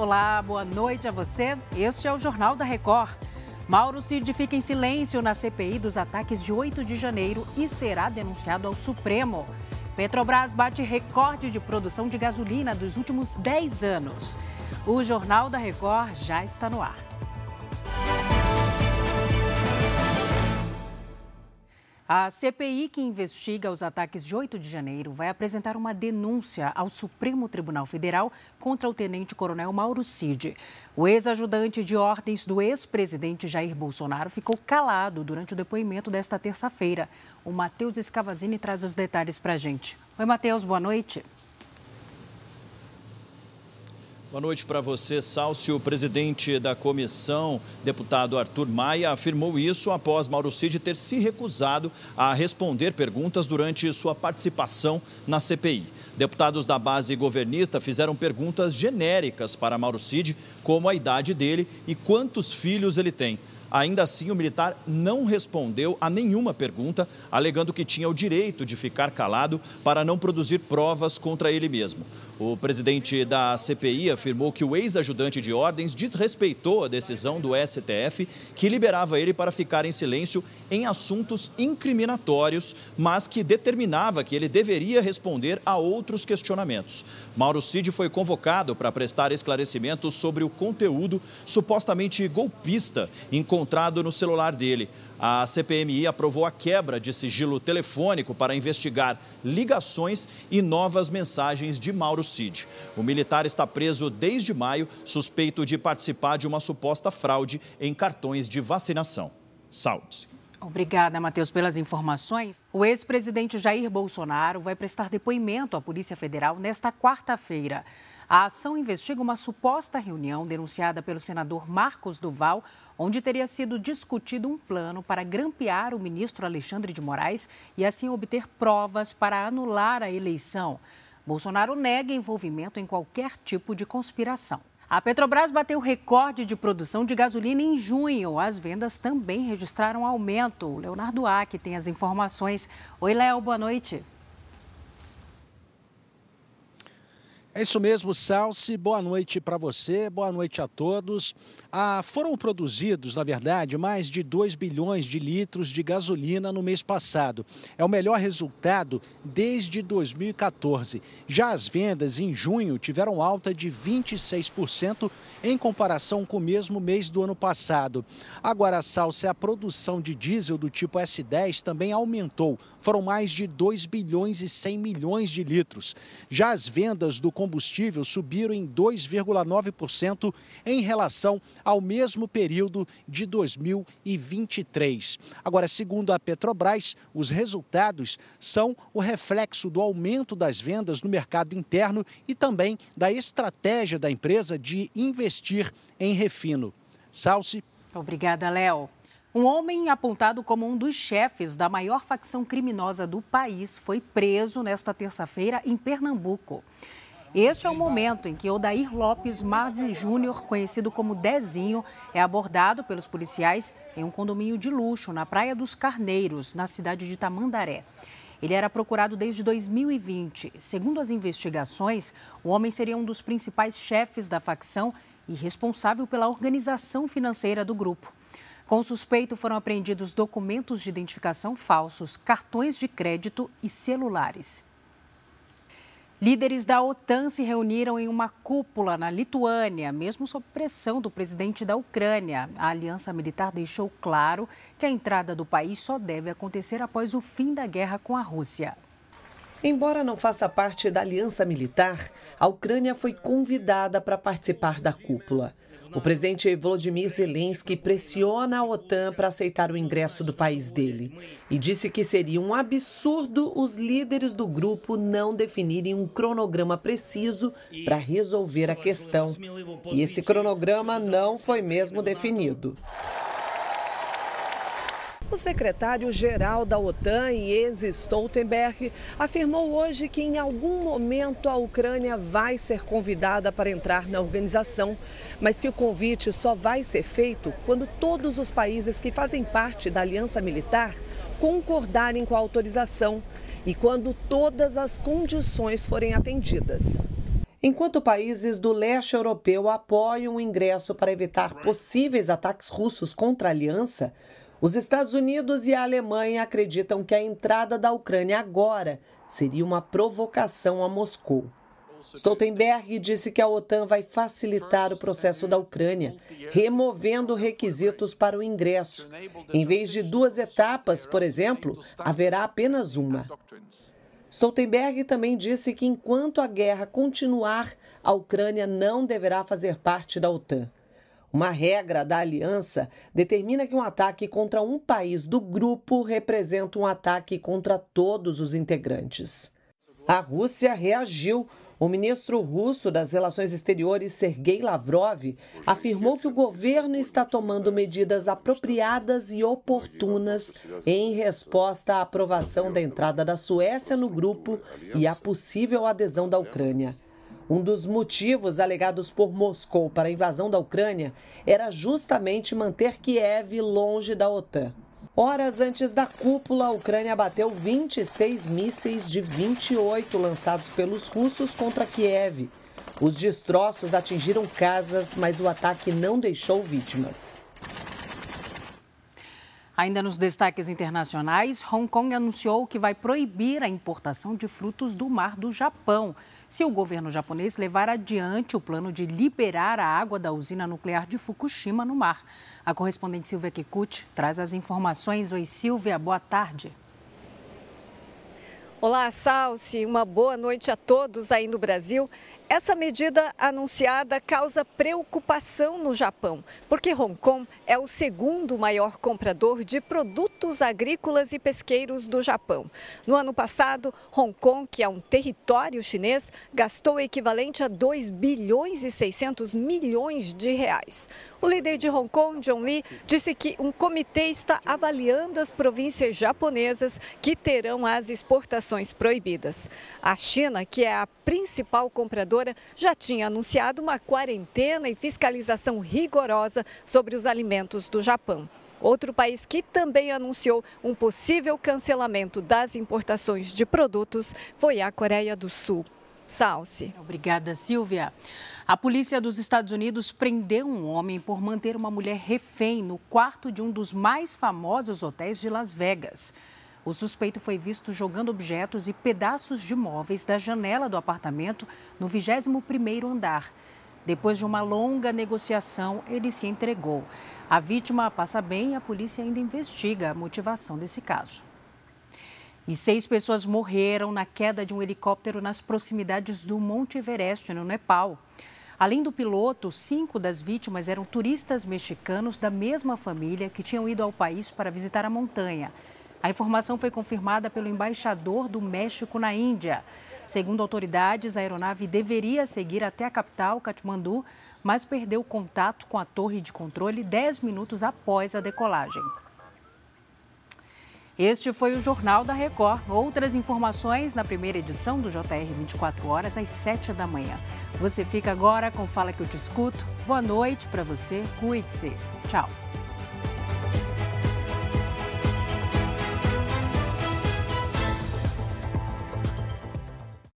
Olá, boa noite a você. Este é o Jornal da Record. Mauro Cid fica em silêncio na CPI dos ataques de 8 de janeiro e será denunciado ao Supremo. Petrobras bate recorde de produção de gasolina dos últimos 10 anos. O Jornal da Record já está no ar. A CPI, que investiga os ataques de 8 de janeiro, vai apresentar uma denúncia ao Supremo Tribunal Federal contra o tenente-coronel Mauro Cid. O ex-ajudante de ordens do ex-presidente Jair Bolsonaro ficou calado durante o depoimento desta terça-feira. O Matheus Escavazini traz os detalhes para a gente. Oi, Matheus, boa noite. Boa noite para você, Sálcio. O presidente da comissão, deputado Arthur Maia, afirmou isso após Mauro Cid ter se recusado a responder perguntas durante sua participação na CPI. Deputados da base governista fizeram perguntas genéricas para Mauro Cid, como a idade dele e quantos filhos ele tem. Ainda assim, o militar não respondeu a nenhuma pergunta, alegando que tinha o direito de ficar calado para não produzir provas contra ele mesmo. O presidente da CPI afirmou que o ex-ajudante de ordens desrespeitou a decisão do STF que liberava ele para ficar em silêncio em assuntos incriminatórios, mas que determinava que ele deveria responder a outros questionamentos. Mauro Cid foi convocado para prestar esclarecimentos sobre o conteúdo supostamente golpista encontrado no celular dele. A CPMI aprovou a quebra de sigilo telefônico para investigar ligações e novas mensagens de Mauro Cid. O militar está preso desde maio, suspeito de participar de uma suposta fraude em cartões de vacinação. Saúde. Obrigada, Matheus, pelas informações. O ex-presidente Jair Bolsonaro vai prestar depoimento à Polícia Federal nesta quarta-feira. A ação investiga uma suposta reunião denunciada pelo senador Marcos Duval, onde teria sido discutido um plano para grampear o ministro Alexandre de Moraes e assim obter provas para anular a eleição. Bolsonaro nega envolvimento em qualquer tipo de conspiração. A Petrobras bateu recorde de produção de gasolina em junho. As vendas também registraram aumento. O Leonardo Ack tem as informações. Oi, Léo, boa noite. É isso mesmo, Salsi. Boa noite para você, boa noite a todos. Ah, foram produzidos, na verdade, mais de 2 bilhões de litros de gasolina no mês passado. É o melhor resultado desde 2014. Já as vendas em junho tiveram alta de 26% em comparação com o mesmo mês do ano passado. Agora, Salsi, a produção de diesel do tipo S10 também aumentou. Foram mais de 2 bilhões e 100 milhões de litros. Já as vendas do combustível subiram em 2,9% em relação ao mesmo período de 2023. Agora, segundo a Petrobras, os resultados são o reflexo do aumento das vendas no mercado interno e também da estratégia da empresa de investir em refino. Salsi. Obrigada, Léo. Um homem apontado como um dos chefes da maior facção criminosa do país foi preso nesta terça-feira em Pernambuco. Este é o momento em que Odair Lopes Marzi Júnior, conhecido como Dezinho, é abordado pelos policiais em um condomínio de luxo na Praia dos Carneiros, na cidade de Tamandaré. Ele era procurado desde 2020. Segundo as investigações, o homem seria um dos principais chefes da facção e responsável pela organização financeira do grupo. Com o suspeito foram apreendidos documentos de identificação falsos, cartões de crédito e celulares. Líderes da OTAN se reuniram em uma cúpula na Lituânia, mesmo sob pressão do presidente da Ucrânia. A aliança militar deixou claro que a entrada do país só deve acontecer após o fim da guerra com a Rússia. Embora não faça parte da aliança militar, a Ucrânia foi convidada para participar da cúpula. O presidente Volodymyr Zelensky pressiona a OTAN para aceitar o ingresso do país dele e disse que seria um absurdo os líderes do grupo não definirem um cronograma preciso para resolver a questão. E esse cronograma não foi mesmo definido. O secretário-geral da OTAN, Jens Stoltenberg, afirmou hoje que em algum momento a Ucrânia vai ser convidada para entrar na organização, mas que o convite só vai ser feito quando todos os países que fazem parte da aliança militar concordarem com a autorização. e quando todas as condições forem atendidas. Enquanto países do leste europeu apoiam o ingresso para evitar possíveis ataques russos contra a aliança, os Estados Unidos e a Alemanha acreditam que a entrada da Ucrânia agora seria uma provocação a Moscou. Stoltenberg disse que a OTAN vai facilitar o processo da Ucrânia, removendo requisitos para o ingresso. Em vez de duas etapas, por exemplo, haverá apenas uma. Stoltenberg também disse que enquanto a guerra continuar, a Ucrânia não deverá fazer parte da OTAN. Uma regra da aliança determina que um ataque contra um país do grupo representa um ataque contra todos os integrantes. A Rússia reagiu o ministro russo das Relações Exteriores, Sergei Lavrov, afirmou que o governo está tomando medidas apropriadas e oportunas em resposta à aprovação da entrada da Suécia no grupo e à possível adesão da Ucrânia. Um dos motivos alegados por Moscou para a invasão da Ucrânia era justamente manter Kiev longe da OTAN. Horas antes da cúpula, a Ucrânia bateu 26 mísseis de 28 lançados pelos russos contra Kiev. Os destroços atingiram casas, mas o ataque não deixou vítimas. Ainda nos destaques internacionais, Hong Kong anunciou que vai proibir a importação de frutos do mar do Japão, se o governo japonês levar adiante o plano de liberar a água da usina nuclear de Fukushima no mar. A correspondente Silvia Kikuchi traz as informações. Oi, Silvia, boa tarde. Olá, Salsi. Uma boa noite a todos aí no Brasil. Essa medida anunciada causa preocupação no Japão, porque Hong Kong é o segundo maior comprador de produtos agrícolas e pesqueiros do Japão. No ano passado, Hong Kong, que é um território chinês, gastou o equivalente a 2 bilhões e 600 milhões de reais. O líder de Hong Kong, John Lee, disse que um comitê está avaliando as províncias japonesas que terão as exportações proibidas. A China, que é a principal compradora, já tinha anunciado uma quarentena e fiscalização rigorosa sobre os alimentos do Japão. Outro país que também anunciou um possível cancelamento das importações de produtos foi a Coreia do Sul. Salce. Obrigada, Silvia. A polícia dos Estados Unidos prendeu um homem por manter uma mulher refém no quarto de um dos mais famosos hotéis de Las Vegas. O suspeito foi visto jogando objetos e pedaços de móveis da janela do apartamento no 21º andar. Depois de uma longa negociação, ele se entregou. A vítima passa bem e a polícia ainda investiga a motivação desse caso. E seis pessoas morreram na queda de um helicóptero nas proximidades do Monte Everest, no Nepal. Além do piloto, cinco das vítimas eram turistas mexicanos da mesma família que tinham ido ao país para visitar a montanha. A informação foi confirmada pelo embaixador do México na Índia. Segundo autoridades, a aeronave deveria seguir até a capital, Katmandu, mas perdeu contato com a torre de controle 10 minutos após a decolagem. Este foi o Jornal da Record. Outras informações na primeira edição do JR 24 horas às 7 da manhã. Você fica agora com Fala que eu te escuto. Boa noite para você. Cuide-se. Tchau.